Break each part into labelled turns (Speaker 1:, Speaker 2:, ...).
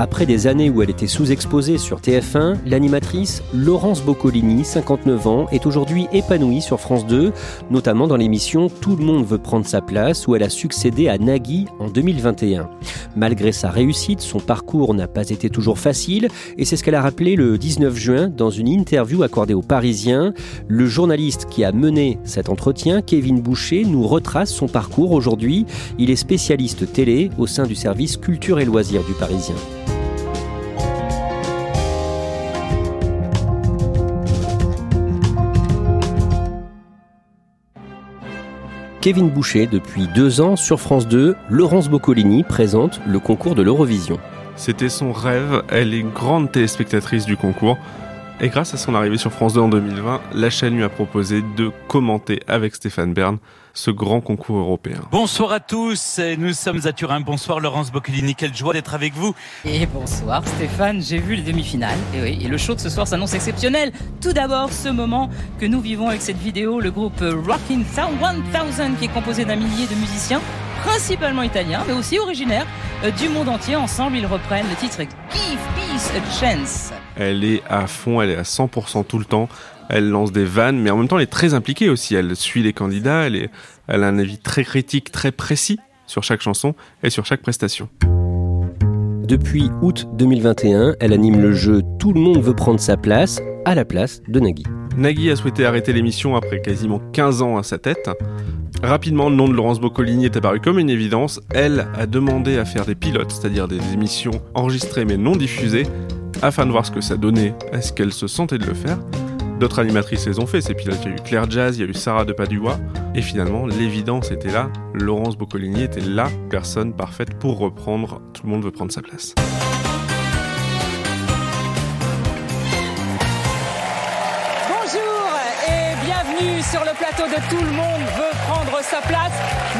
Speaker 1: Après des années où elle était sous-exposée sur TF1, l'animatrice Laurence Boccolini, 59 ans, est aujourd'hui épanouie sur France 2, notamment dans l'émission Tout le monde veut prendre sa place, où elle a succédé à Nagui en 2021. Malgré sa réussite, son parcours n'a pas été toujours facile, et c'est ce qu'elle a rappelé le 19 juin dans une interview accordée aux Parisiens. Le journaliste qui a mené cet entretien, Kevin Boucher, nous retrace son parcours aujourd'hui. Il est spécialiste télé au sein du service culture et loisirs du Parisien. Kevin Boucher, depuis deux ans sur France 2, Laurence Boccolini présente le concours de l'Eurovision.
Speaker 2: C'était son rêve, elle est grande téléspectatrice du concours. Et grâce à son arrivée sur France 2 en 2020, la chaîne lui a proposé de commenter avec Stéphane Bern ce grand concours européen.
Speaker 3: Bonsoir à tous, nous sommes à Turin. Bonsoir Laurence Boccolini, quelle joie d'être avec vous.
Speaker 4: Et bonsoir Stéphane, j'ai vu le demi-finale. Et oui, et le show de ce soir s'annonce exceptionnel. Tout d'abord, ce moment que nous vivons avec cette vidéo, le groupe Rockin' 1000 qui est composé d'un millier de musiciens, principalement italiens, mais aussi originaires euh, du monde entier. Ensemble, ils reprennent le titre Give Peace a Chance.
Speaker 2: Elle est à fond, elle est à 100% tout le temps. Elle lance des vannes, mais en même temps, elle est très impliquée aussi. Elle suit les candidats, elle, est, elle a un avis très critique, très précis sur chaque chanson et sur chaque prestation.
Speaker 1: Depuis août 2021, elle anime le jeu Tout le monde veut prendre sa place à la place de Nagui.
Speaker 2: Nagui a souhaité arrêter l'émission après quasiment 15 ans à sa tête. Rapidement, le nom de Laurence Boccolini est apparu comme une évidence. Elle a demandé à faire des pilotes, c'est-à-dire des émissions enregistrées mais non diffusées, afin de voir ce que ça donnait, est-ce qu'elle se sentait de le faire? D'autres animatrices les ont fait, ces pilotes. Il y a eu Claire Jazz, il y a eu Sarah de Padua. Et finalement, l'évidence était là. Laurence Boccolini était la personne parfaite pour reprendre. Tout le monde veut prendre sa place.
Speaker 5: Bonjour et bienvenue sur le plateau de Tout le monde veut prendre sa place.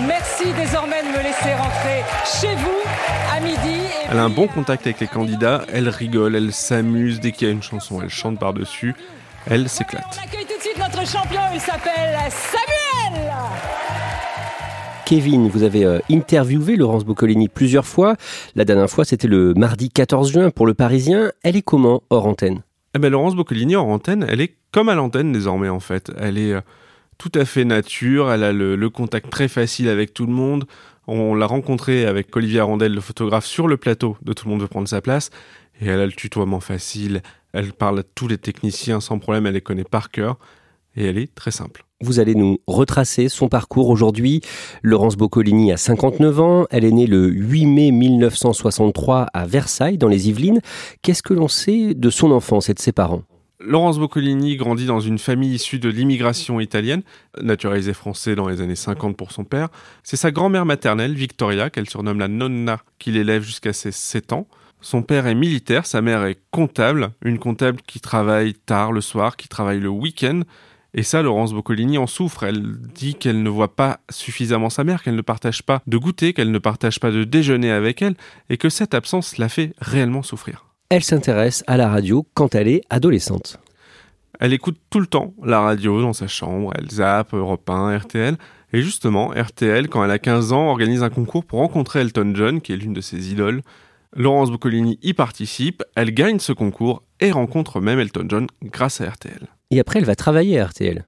Speaker 5: Merci désormais de me laisser rentrer chez vous à midi.
Speaker 2: Elle a un bon contact avec les candidats, elle rigole, elle s'amuse dès qu'il y a une chanson, elle chante par-dessus. Elle s'éclate.
Speaker 5: On accueille tout de suite notre champion, il s'appelle Samuel
Speaker 1: Kevin, vous avez euh, interviewé Laurence Boccolini plusieurs fois. La dernière fois, c'était le mardi 14 juin pour Le Parisien. Elle est comment hors antenne?
Speaker 2: Eh ben, Laurence Boccolini hors antenne, elle est comme à l'antenne désormais en fait. Elle est euh, tout à fait nature, elle a le, contact très facile avec tout le monde. On l'a rencontrée avec Olivier Arondel, le photographe, sur le plateau de Tout le monde veut prendre sa place. Et elle a le tutoiement facile, elle parle à tous les techniciens sans problème, elle les connaît par cœur et elle est très simple.
Speaker 1: Vous allez nous retracer son parcours aujourd'hui. Laurence Boccolini a 59 ans, elle est née le 8 mai 1963 à Versailles dans les Yvelines. Qu'est-ce que l'on sait de son enfance et de ses parents?
Speaker 2: Laurence Boccolini grandit dans une famille issue de l'immigration italienne, naturalisée français dans les années 50 pour son père. C'est sa grand-mère maternelle, Victoria, qu'elle surnomme la nonna, qui l'élève jusqu'à ses 7 ans. Son père est militaire, sa mère est comptable, une comptable qui travaille tard le soir, qui travaille le week-end. Et ça, Laurence Boccolini en souffre. Elle dit qu'elle ne voit pas suffisamment sa mère, qu'elle ne partage pas de goûter, qu'elle ne partage pas de déjeuner avec elle, et que cette absence la fait réellement souffrir.
Speaker 1: Elle s'intéresse à la radio quand elle est adolescente.
Speaker 2: Elle écoute tout le temps la radio dans sa chambre, elle zappe Europe 1, RTL. Et justement, RTL, quand elle a 15 ans, organise un concours pour rencontrer Elton John, qui est l'une de ses idoles. Laurence Boccolini y participe, elle gagne ce concours et rencontre même Elton John grâce à RTL.
Speaker 1: Et après, elle va travailler à RTL.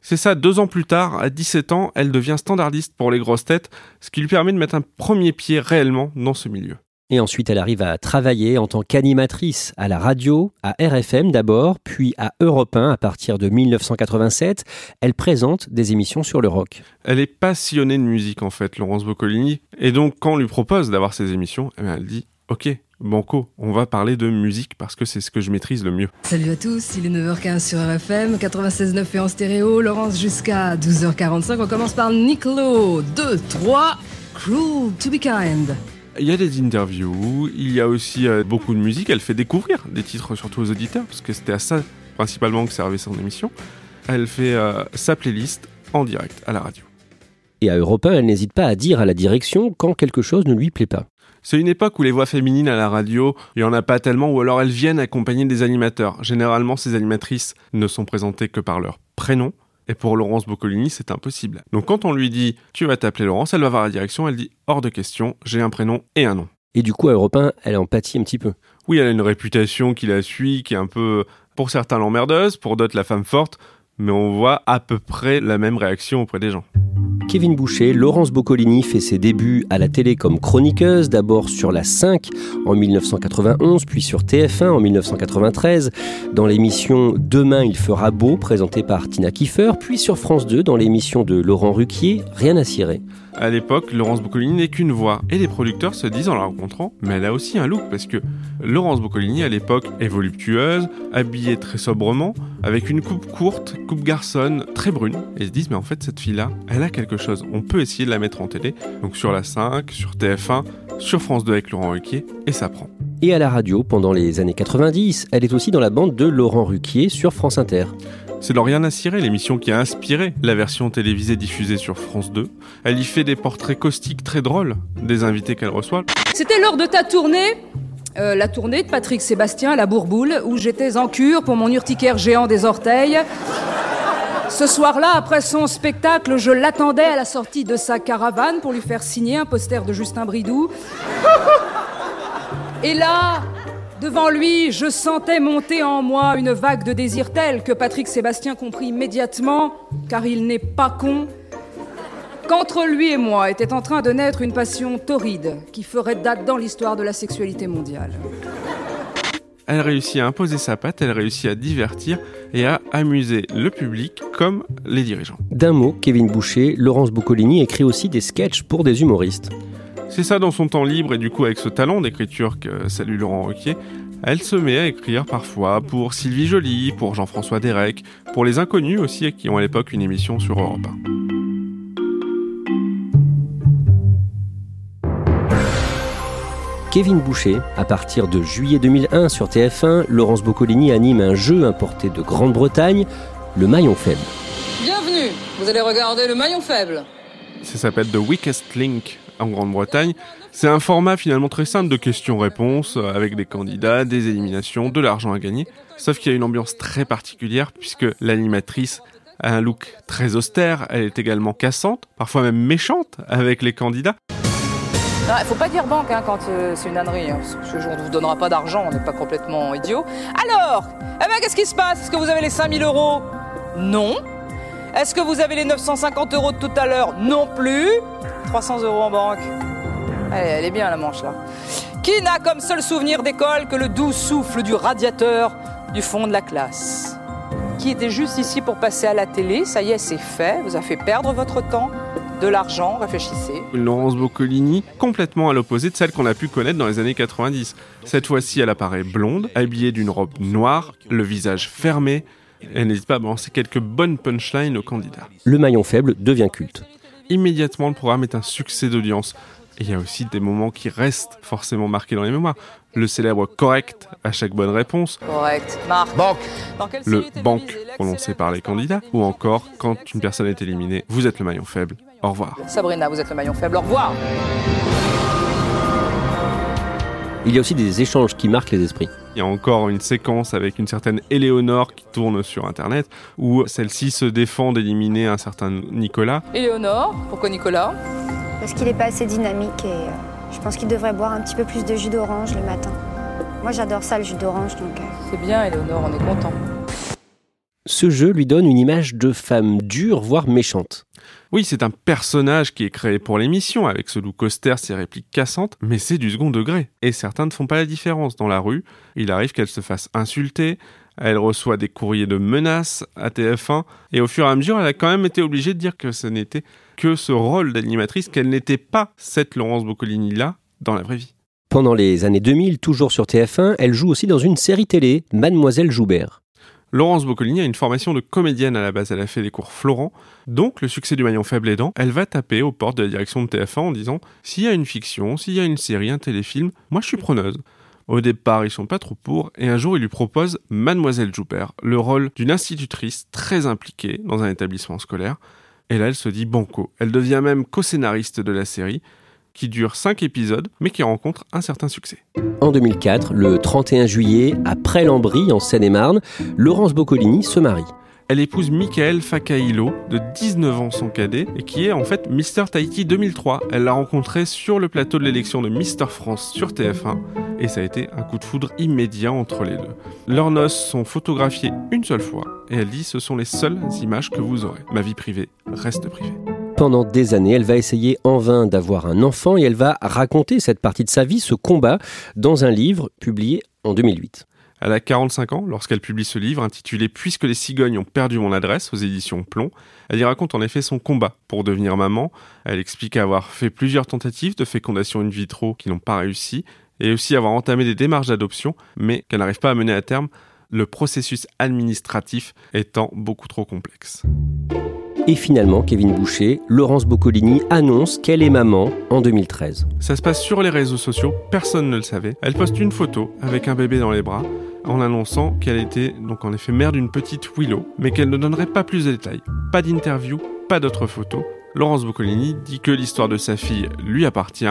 Speaker 2: C'est ça, deux ans plus tard, à 17 ans, elle devient standardiste pour les grosses têtes, ce qui lui permet de mettre un premier pied réellement dans ce milieu.
Speaker 1: Et ensuite, elle arrive à travailler en tant qu'animatrice à la radio, à RFM d'abord, puis à Europe 1 à partir de 1987. Elle présente des émissions sur le rock.
Speaker 2: Elle est passionnée de musique en fait, Laurence Boccolini, et donc quand on lui propose d'avoir ces émissions, eh bien, elle dit Ok, Banco, on va parler de musique parce que c'est ce que je maîtrise le mieux.
Speaker 6: Salut à tous, il est 9h15 sur RFM, 96.9 et en stéréo, Laurence jusqu'à 12h45. On commence par Nicolo, 2, 3, Cruel to be kind.
Speaker 2: Il y a des interviews, il y a aussi euh, beaucoup de musique, elle fait découvrir des titres surtout aux auditeurs, parce que c'était à ça principalement que servait son émission. Elle fait euh, sa playlist en direct à la radio.
Speaker 1: Et à Europe 1, elle n'hésite pas à dire à la direction quand quelque chose ne lui plaît pas.
Speaker 2: C'est une époque où les voix féminines à la radio, il n'y en a pas tellement, ou alors elles viennent accompagner des animateurs. Généralement, ces animatrices ne sont présentées que par leur prénom. Et pour Laurence Boccolini, c'est impossible. Donc quand on lui dit tu vas t'appeler Laurence, elle va voir la direction, elle dit hors de question, j'ai un prénom et un nom.
Speaker 1: Et du coup, à Europe 1, elle en pâtit un petit peu.
Speaker 2: Oui, elle a une réputation qui la suit, qui est un peu, pour certains, l'emmerdeuse, pour d'autres, la femme forte, mais on voit à peu près la même réaction auprès des gens.
Speaker 1: Kevin Boucher, Laurence Boccolini fait ses débuts à la télé comme chroniqueuse, d'abord sur la 5 en 1991, puis sur TF1 en 1993, dans l'émission Demain il fera beau, présentée par Tina Kiefer, puis sur France 2 dans l'émission de Laurent Ruquier, Rien à cirer.
Speaker 2: À l'époque, Laurence Boccolini n'est qu'une voix. Et les producteurs se disent en la rencontrant, mais elle a aussi un look, parce que Laurence Boccolini, à l'époque, est voluptueuse, habillée très sobrement, avec une coupe courte, coupe garçonne, très brune. Et ils se disent, mais en fait, cette fille-là, elle a quelque chose. On peut essayer de la mettre en télé. Donc sur la 5, sur TF1, sur France 2 avec Laurent Ruquier, et ça prend.
Speaker 1: Et à la radio, pendant les années 90, elle est aussi dans la bande de Laurent Ruquier sur France Inter.
Speaker 2: C'est Lauriane Assiré, l'émission qui a inspiré la version télévisée diffusée sur France 2. Elle y fait des portraits caustiques très drôles des invités qu'elle reçoit.
Speaker 6: C'était lors de ta tournée euh, la tournée de Patrick Sébastien à la Bourboule, où j'étais en cure pour mon urticaire géant des orteils. Ce soir-là, après son spectacle, je l'attendais à la sortie de sa caravane pour lui faire signer un poster de Justin Bridou. Et là, devant lui, je sentais monter en moi une vague de désir tel que Patrick Sébastien comprit immédiatement, car il n'est pas con, qu'entre lui et moi était en train de naître une passion torride qui ferait date dans l'histoire de la sexualité mondiale.
Speaker 2: Elle réussit à imposer sa patte, elle réussit à divertir et à amuser le public comme les dirigeants.
Speaker 1: D'un mot, Kevin Boucher, Laurence Boccolini écrit aussi des sketchs pour des humoristes.
Speaker 2: C'est ça dans son temps libre et du coup avec ce talent d'écriture que salue Laurent Ruquier, elle se met à écrire parfois pour Sylvie Joly, pour Jean-François Derek, pour les inconnus aussi qui ont à l'époque une émission sur Europe 1.
Speaker 1: Kevin Boucher. À partir de juillet 2001 sur TF1, Laurence Boccolini anime un jeu importé de Grande-Bretagne, le maillon faible.
Speaker 6: Bienvenue, vous allez regarder le maillon faible.
Speaker 2: Ça s'appelle The Weakest Link en Grande-Bretagne. C'est un format finalement très simple de questions-réponses euh, avec des candidats, des éliminations, de l'argent à gagner. Sauf qu'il y a une ambiance très particulière puisque l'animatrice a un look très austère, elle est également cassante, parfois même méchante avec les candidats.
Speaker 6: Il ne faut pas dire banque hein, quand euh, c'est une ânerie. Hein, parce que on ne vous donnera pas d'argent, on n'est pas complètement idiot. Alors, eh ben, qu'est-ce qui se passe? Est-ce que vous avez les 5000 euros? Non. Est-ce que vous avez les 950 euros de tout à l'heure Non plus. 300 euros en banque. Elle est bien la manche là. Qui n'a comme seul souvenir d'école que le doux souffle du radiateur du fond de la classe? Qui était juste ici pour passer à la télé? Ça y est, c'est fait. Vous avez fait perdre votre temps de l'argent, réfléchissez.
Speaker 2: Laurence Boccolini complètement à l'opposé de celle qu'on a pu connaître dans les années 90. Cette fois-ci, elle apparaît blonde, habillée d'une robe noire, le visage fermé. Elle n'hésite pas à balancer quelques bonnes punchlines aux candidats.
Speaker 1: Le maillon faible devient culte.
Speaker 2: Immédiatement, le programme est un succès d'audience. Et il y a aussi des moments qui restent forcément marqués dans les mémoires. Le célèbre correct à chaque bonne réponse.
Speaker 6: Correct. Marc.
Speaker 2: Banque. Le banque prononcé par les candidats. Ou encore, quand une personne est éliminée, vous êtes le maillon faible. Au revoir.
Speaker 6: Sabrina, vous êtes le maillon faible. Au revoir.
Speaker 1: Il y a aussi des échanges qui marquent les esprits.
Speaker 2: Il y a encore une séquence avec une certaine Éléonore qui tourne sur Internet, où celle-ci se défend d'éliminer un certain Nicolas.
Speaker 6: Éléonore, pourquoi Nicolas?
Speaker 7: Parce qu'il n'est pas assez dynamique et euh, Je pense qu'il devrait boire un petit peu plus de jus d'orange le matin. Moi j'adore ça le jus d'orange donc. euh,
Speaker 6: C'est bien, Eleonore, on est content.
Speaker 1: Ce jeu lui donne une image de femme dure, voire méchante.
Speaker 2: Oui, c'est un personnage qui est créé pour l'émission, avec ce look austère, ses répliques cassantes, mais c'est du second degré. Et certains ne font pas la différence. Dans la rue, il arrive qu'elle se fasse insulter, elle reçoit des courriers de menaces à TF1, et au fur et à mesure, elle a quand même été obligée de dire que ce n'était que ce rôle d'animatrice, qu'elle n'était pas cette Laurence Boccolini-là dans la vraie vie.
Speaker 1: Pendant les années 2000, toujours sur TF1, elle joue aussi dans une série télé, Mademoiselle Joubert.
Speaker 2: Laurence Boccolini a une formation de comédienne à la base, elle a fait des cours Florent, donc le succès du maillon faible aidant, elle va taper aux portes de la direction de TF1 en disant s'il y a une fiction, s'il y a une série, un téléfilm, moi je suis preneuse. Au départ, ils sont pas trop pour, et un jour, il lui propose Mademoiselle Joubert, le rôle d'une institutrice très impliquée dans un établissement scolaire. Et là, elle se dit banco. Elle devient même co-scénariste de la série, qui dure 5 épisodes, mais qui rencontre un certain succès.
Speaker 1: En 2004, le 31 juillet, à Près-Lambry, en Seine-et-Marne, Laurence Boccolini se marie.
Speaker 2: Elle épouse Michael Fakailo, de 19 ans son cadet, et qui est en fait Mister Tahiti 2003. Elle l'a rencontré sur le plateau de l'élection de Mister France sur TF1, et ça a été un coup de foudre immédiat entre les deux. Leurs noces sont photographiées une seule fois, et elle dit ce sont les seules images que vous aurez. Ma vie privée reste privée.
Speaker 1: Pendant des années, elle va essayer en vain d'avoir un enfant et elle va raconter cette partie de sa vie, ce combat, dans un livre publié en 2008.
Speaker 2: Elle a 45 ans lorsqu'elle publie ce livre intitulé Puisque les cigognes ont perdu mon adresse aux éditions Plomb. Elle y raconte en effet son combat pour devenir maman. Elle explique avoir fait plusieurs tentatives de fécondation in vitro qui n'ont pas réussi et aussi avoir entamé des démarches d'adoption mais qu'elle n'arrive pas à mener à terme, le processus administratif étant beaucoup trop complexe.
Speaker 1: Et finalement, Kevin Boucher, Laurence Boccolini annonce qu'elle est maman en 2013.
Speaker 2: Ça se passe sur les réseaux sociaux, personne ne le savait. Elle poste une photo avec un bébé dans les bras en annonçant qu'elle était donc en effet mère d'une petite Willow, mais qu'elle ne donnerait pas plus de détails. Pas d'interview, pas d'autres photos. Laurence Boccolini dit que l'histoire de sa fille lui appartient.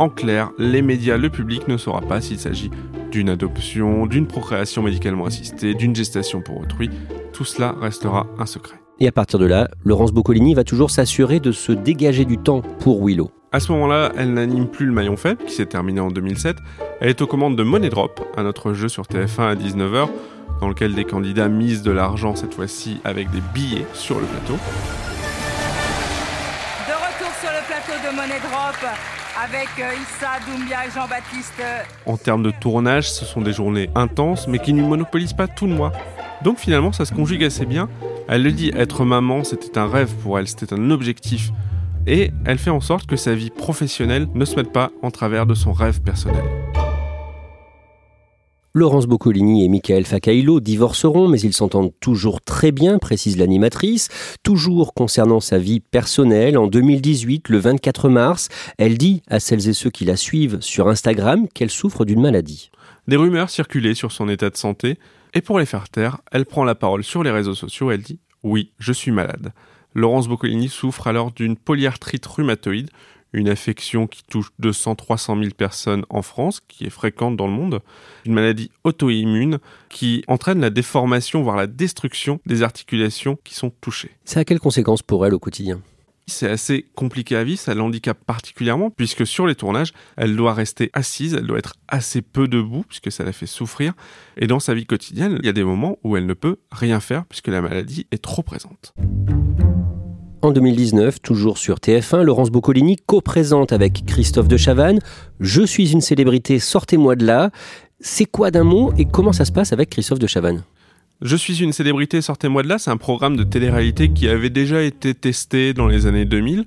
Speaker 2: En clair, les médias, le public ne saura pas s'il s'agit d'une adoption, d'une procréation médicalement assistée, d'une gestation pour autrui. Tout cela restera un secret.
Speaker 1: Et à partir de là, Laurence Boccolini va toujours s'assurer de se dégager du temps pour Willow.
Speaker 2: À ce moment-là, elle n'anime plus le maillon faible, qui s'est terminé en 2007. Elle est aux commandes de Money Drop, un autre jeu sur TF1 à 19h, dans lequel des candidats misent de l'argent cette fois-ci avec des billets sur le plateau.
Speaker 6: De retour sur le plateau de Money Drop avec euh, Issa, Doumbia et Jean-Baptiste.
Speaker 2: En termes de tournage, ce sont des journées intenses, mais qui ne monopolisent pas tout le mois. Donc finalement, ça se conjugue assez bien. Elle le dit, être maman, c'était un rêve pour elle, c'était un objectif. Et elle fait en sorte que sa vie professionnelle ne se mette pas en travers de son rêve personnel.
Speaker 1: Laurence Boccolini et Michael Fakailo divorceront, mais ils s'entendent toujours très bien, précise l'animatrice. Toujours concernant sa vie personnelle, en 2018, le 24 mars, elle dit à celles et ceux qui la suivent sur Instagram qu'elle souffre d'une maladie.
Speaker 2: Des rumeurs circulaient sur son état de santé, et pour les faire taire, elle prend la parole sur les réseaux sociaux, elle dit « Oui, je suis malade ». Laurence Boccolini souffre alors d'une polyarthrite rhumatoïde, une affection qui touche 200-300 000 personnes en France, qui est fréquente dans le monde, une maladie auto-immune qui entraîne la déformation, voire la destruction des articulations qui sont touchées.
Speaker 1: Ça a quelles conséquences pour elle au quotidien?
Speaker 2: C'est assez compliqué à vivre, ça l'handicape particulièrement, puisque sur les tournages, elle doit rester assise, elle doit être assez peu debout, puisque ça la fait souffrir. Et dans sa vie quotidienne, il y a des moments où elle ne peut rien faire, puisque la maladie est trop présente.
Speaker 1: En 2019, toujours sur TF1, Laurence Boccolini co-présente avec Christophe de Chavannes Je suis une célébrité, sortez-moi de là. C'est quoi d'un mot et comment ça se passe avec Christophe de Chavannes?
Speaker 2: Je suis une célébrité, sortez-moi de là, c'est un programme de télé-réalité qui avait déjà été testé dans les années 2000,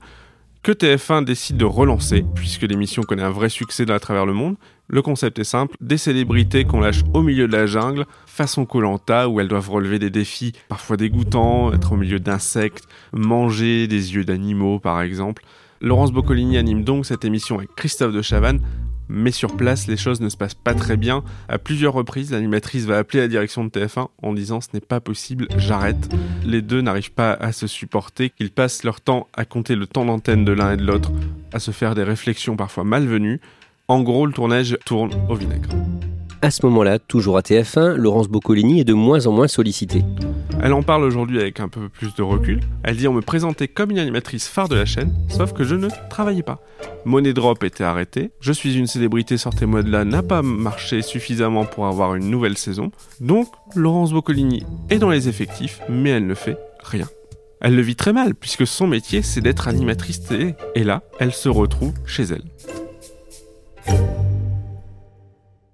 Speaker 2: que TF1 décide de relancer, puisque l'émission connaît un vrai succès à travers le monde. Le concept est simple, des célébrités qu'on lâche au milieu de la jungle, façon Colanta, où elles doivent relever des défis parfois dégoûtants, être au milieu d'insectes, manger des yeux d'animaux par exemple. Laurence Boccolini anime donc cette émission avec Christophe de Chavannes, mais sur place, les choses ne se passent pas très bien. À plusieurs reprises, l'animatrice va appeler la direction de TF1 en disant ce n'est pas possible, j'arrête. Les deux n'arrivent pas à se supporter, qu'ils passent leur temps à compter le temps d'antenne de l'un et de l'autre, à se faire des réflexions parfois malvenues. En gros, le tournage tourne au vinaigre.
Speaker 1: À ce moment-là, toujours à TF1, Laurence Boccolini est de moins en moins sollicitée.
Speaker 2: Elle en parle aujourd'hui avec un peu plus de recul. Elle dit on me présentait comme une animatrice phare de la chaîne, sauf que je ne travaillais pas. Money Drop était arrêté, Je suis une célébrité, sortez-moi de là n'a pas marché suffisamment pour avoir une nouvelle saison. Donc, Laurence Boccolini est dans les effectifs, mais elle ne fait rien. Elle le vit très mal, puisque son métier, c'est d'être animatrice télé. Et là, elle se retrouve chez elle.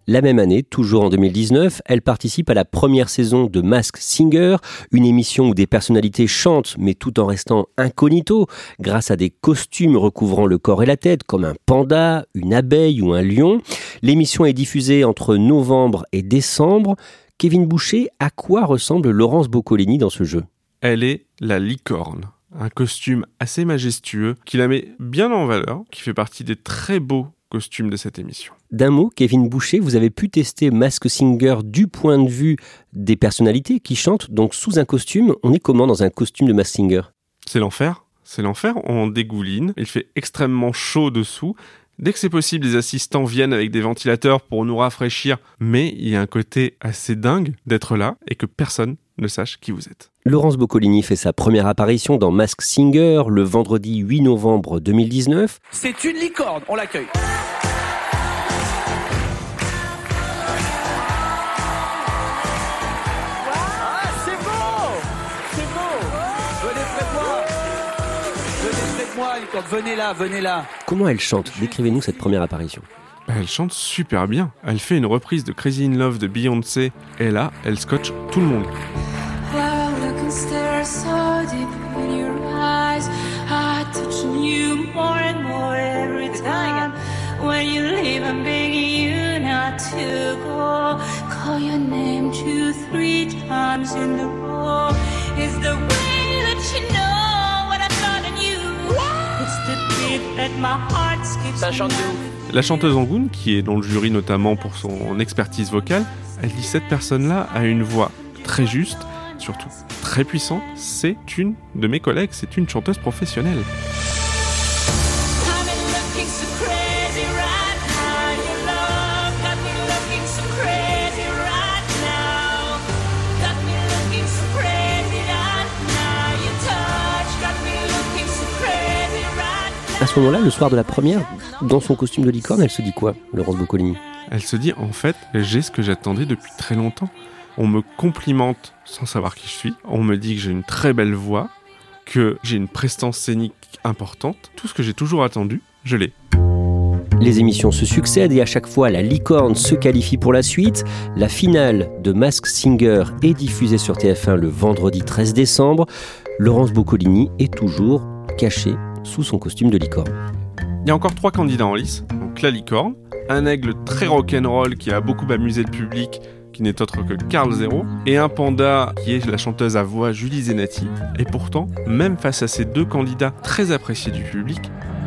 Speaker 1: La même année, toujours en 2019, elle participe à la première saison de Mask Singer, une émission où des personnalités chantent mais tout en restant incognito grâce à des costumes recouvrant le corps et la tête comme un panda, une abeille ou un lion. L'émission est diffusée entre novembre et décembre. Kevin Boucher, à quoi ressemble Laurence Boccolini dans ce jeu?
Speaker 2: Elle est la licorne un costume assez majestueux qui la met bien en valeur, qui fait partie des très beaux de cette émission.
Speaker 1: D'un mot, Kevin Boucher, vous avez pu tester Mask Singer du point de vue des personnalités qui chantent, donc sous un costume. On est comment dans un costume de Mask Singer?
Speaker 2: C'est l'enfer. C'est l'enfer. On dégouline. Il fait extrêmement chaud dessous. Dès que c'est possible, les assistants viennent avec des ventilateurs pour nous rafraîchir, mais il y a un côté assez dingue d'être là et que personne ne sache qui vous êtes.
Speaker 1: Laurence Boccolini fait sa première apparition dans Mask Singer le vendredi 8 novembre 2019.
Speaker 8: C'est une licorne, on l'accueille. venez là, venez là.
Speaker 1: Comment elle chante Décrivez-nous cette première apparition.
Speaker 2: Elle chante super bien. Elle fait une reprise de Crazy in Love de Beyoncé et là, elle scotche tout le monde. La chanteuse Angoun, qui est dans le jury notamment pour son expertise vocale, elle dit cette personne-là a une voix très juste, surtout très puissante. C'est une de mes collègues, c'est une chanteuse professionnelle.
Speaker 1: Ce moment-là, le soir de la première, dans son costume de licorne, elle se dit quoi, Laurence Boccolini?
Speaker 2: Elle se dit en fait, j'ai ce que j'attendais depuis très longtemps. On me complimente sans savoir qui je suis. On me dit que j'ai une très belle voix, que j'ai une prestance scénique importante. Tout ce que j'ai toujours attendu, je l'ai.
Speaker 1: Les émissions se succèdent et à chaque fois la licorne se qualifie pour la suite. La finale de Mask Singer est diffusée sur TF1 le vendredi 13 décembre. Laurence Boccolini est toujours cachée sous son costume de licorne.
Speaker 2: Il y a encore trois candidats en lice. Donc la licorne, un aigle très rock'n'roll qui a beaucoup amusé le public, qui n'est autre que Carl Zero, et un panda qui est la chanteuse à voix Julie Zenati. Et pourtant, même face à ces deux candidats très appréciés du public,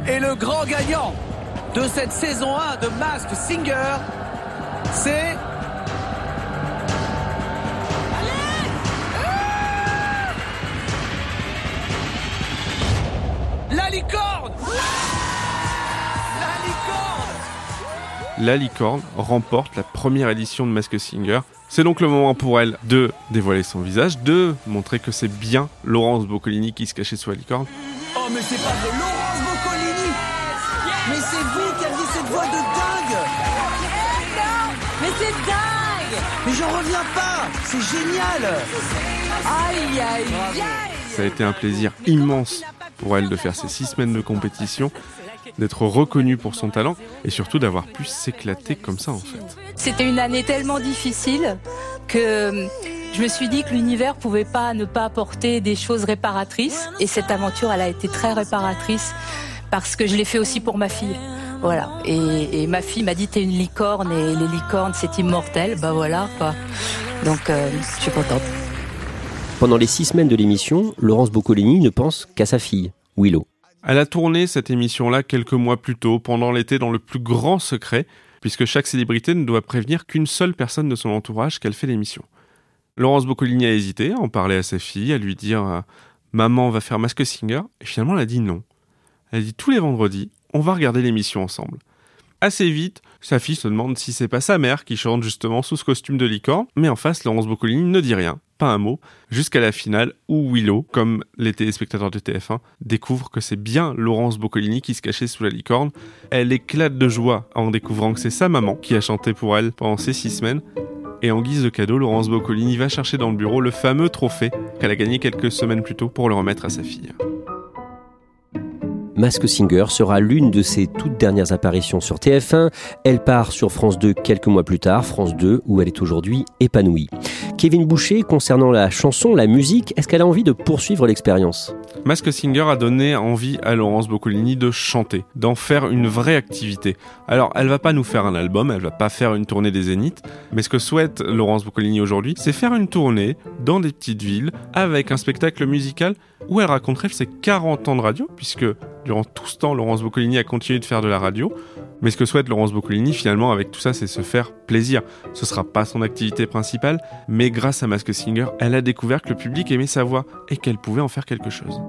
Speaker 8: et le grand gagnant de cette saison 1 de Mask Singer, c'est La licorne
Speaker 2: remporte la première édition de Mask Singer. C'est donc le moment pour elle de dévoiler son visage, de montrer que c'est bien Laurence Boccolini qui se cachait sous la licorne.
Speaker 8: Oh mais c'est pas de Laurence Boccolini. Mais c'est vous qui avez cette voix de dingue.
Speaker 6: Mais c'est dingue.
Speaker 8: Mais j'en reviens pas. C'est génial.
Speaker 6: Aïe aïe aïe.
Speaker 2: Ça a été un plaisir immense pour elle de faire ces six semaines de compétition, d'être reconnue pour son talent et surtout d'avoir pu s'éclater comme ça en fait.
Speaker 4: C'était une année tellement difficile que je me suis dit que l'univers pouvait pas ne pas apporter des choses réparatrices et cette aventure elle a été très réparatrice parce que je l'ai fait aussi pour ma fille. Voilà. Et, ma fille m'a dit t'es une licorne et les licornes c'est immortel. Bah voilà quoi. Donc euh, je suis contente.
Speaker 1: Pendant les six semaines de l'émission, Laurence Boccolini ne pense qu'à sa fille, Willow.
Speaker 2: Elle a tourné cette émission-là quelques mois plus tôt, pendant l'été, dans le plus grand secret, puisque chaque célébrité ne doit prévenir qu'une seule personne de son entourage qu'elle fait l'émission. Laurence Boccolini a hésité à en parler à sa fille, à lui dire euh, Maman va faire Mask Singer, et finalement elle a dit non. Elle a dit tous les vendredis, on va regarder l'émission ensemble. Assez vite, Sa fille se demande si c'est pas sa mère qui chante justement sous ce costume de licorne, mais en face, Laurence Boccolini ne dit rien, pas un mot, jusqu'à la finale où Willow, comme les téléspectateurs de TF1, découvre que c'est bien Laurence Boccolini qui se cachait sous la licorne. Elle éclate de joie en découvrant que c'est sa maman qui a chanté pour elle pendant ces six semaines. Et en guise de cadeau, Laurence Boccolini va chercher dans le bureau le fameux trophée qu'elle a gagné quelques semaines plus tôt pour le remettre à sa fille.
Speaker 1: Mask Singer sera l'une de ses toutes dernières apparitions sur TF1. Elle part sur France 2 quelques mois plus tard, France 2 où elle est aujourd'hui épanouie. Kevin Boucher, concernant la chanson, la musique, est-ce qu'elle a envie de poursuivre l'expérience?
Speaker 2: Mask Singer a donné envie à Laurence Boccolini de chanter, d'en faire une vraie activité. Alors, elle va pas nous faire un album, elle va pas faire une tournée des Zéniths, mais ce que souhaite Laurence Boccolini aujourd'hui, c'est faire une tournée dans des petites villes avec un spectacle musical où elle raconterait ses 40 ans de radio, puisque durant tout ce temps, Laurence Boccolini a continué de faire de la radio. Mais ce que souhaite Laurence Boccolini, finalement, avec tout ça, c'est se faire plaisir. Ce sera pas son activité principale, mais grâce à Mask Singer, elle a découvert que le public aimait sa voix et qu'elle pouvait en faire quelque chose.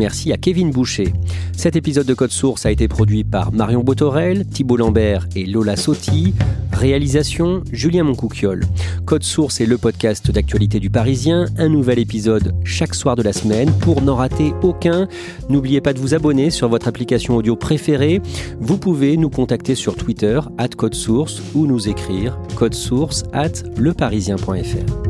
Speaker 1: Merci à Kevin Boucher. Cet épisode de Code Source a été produit par Marion Botorel, Thibault Lambert et Lola Sotti. Réalisation Julien Moncouquiole. Code Source est le podcast d'actualité du Parisien. Un nouvel épisode chaque soir de la semaine. Pour n'en rater aucun, n'oubliez pas de vous abonner sur votre application audio préférée. Vous pouvez nous contacter sur Twitter, at Code Source, ou nous écrire code source at leparisien.fr.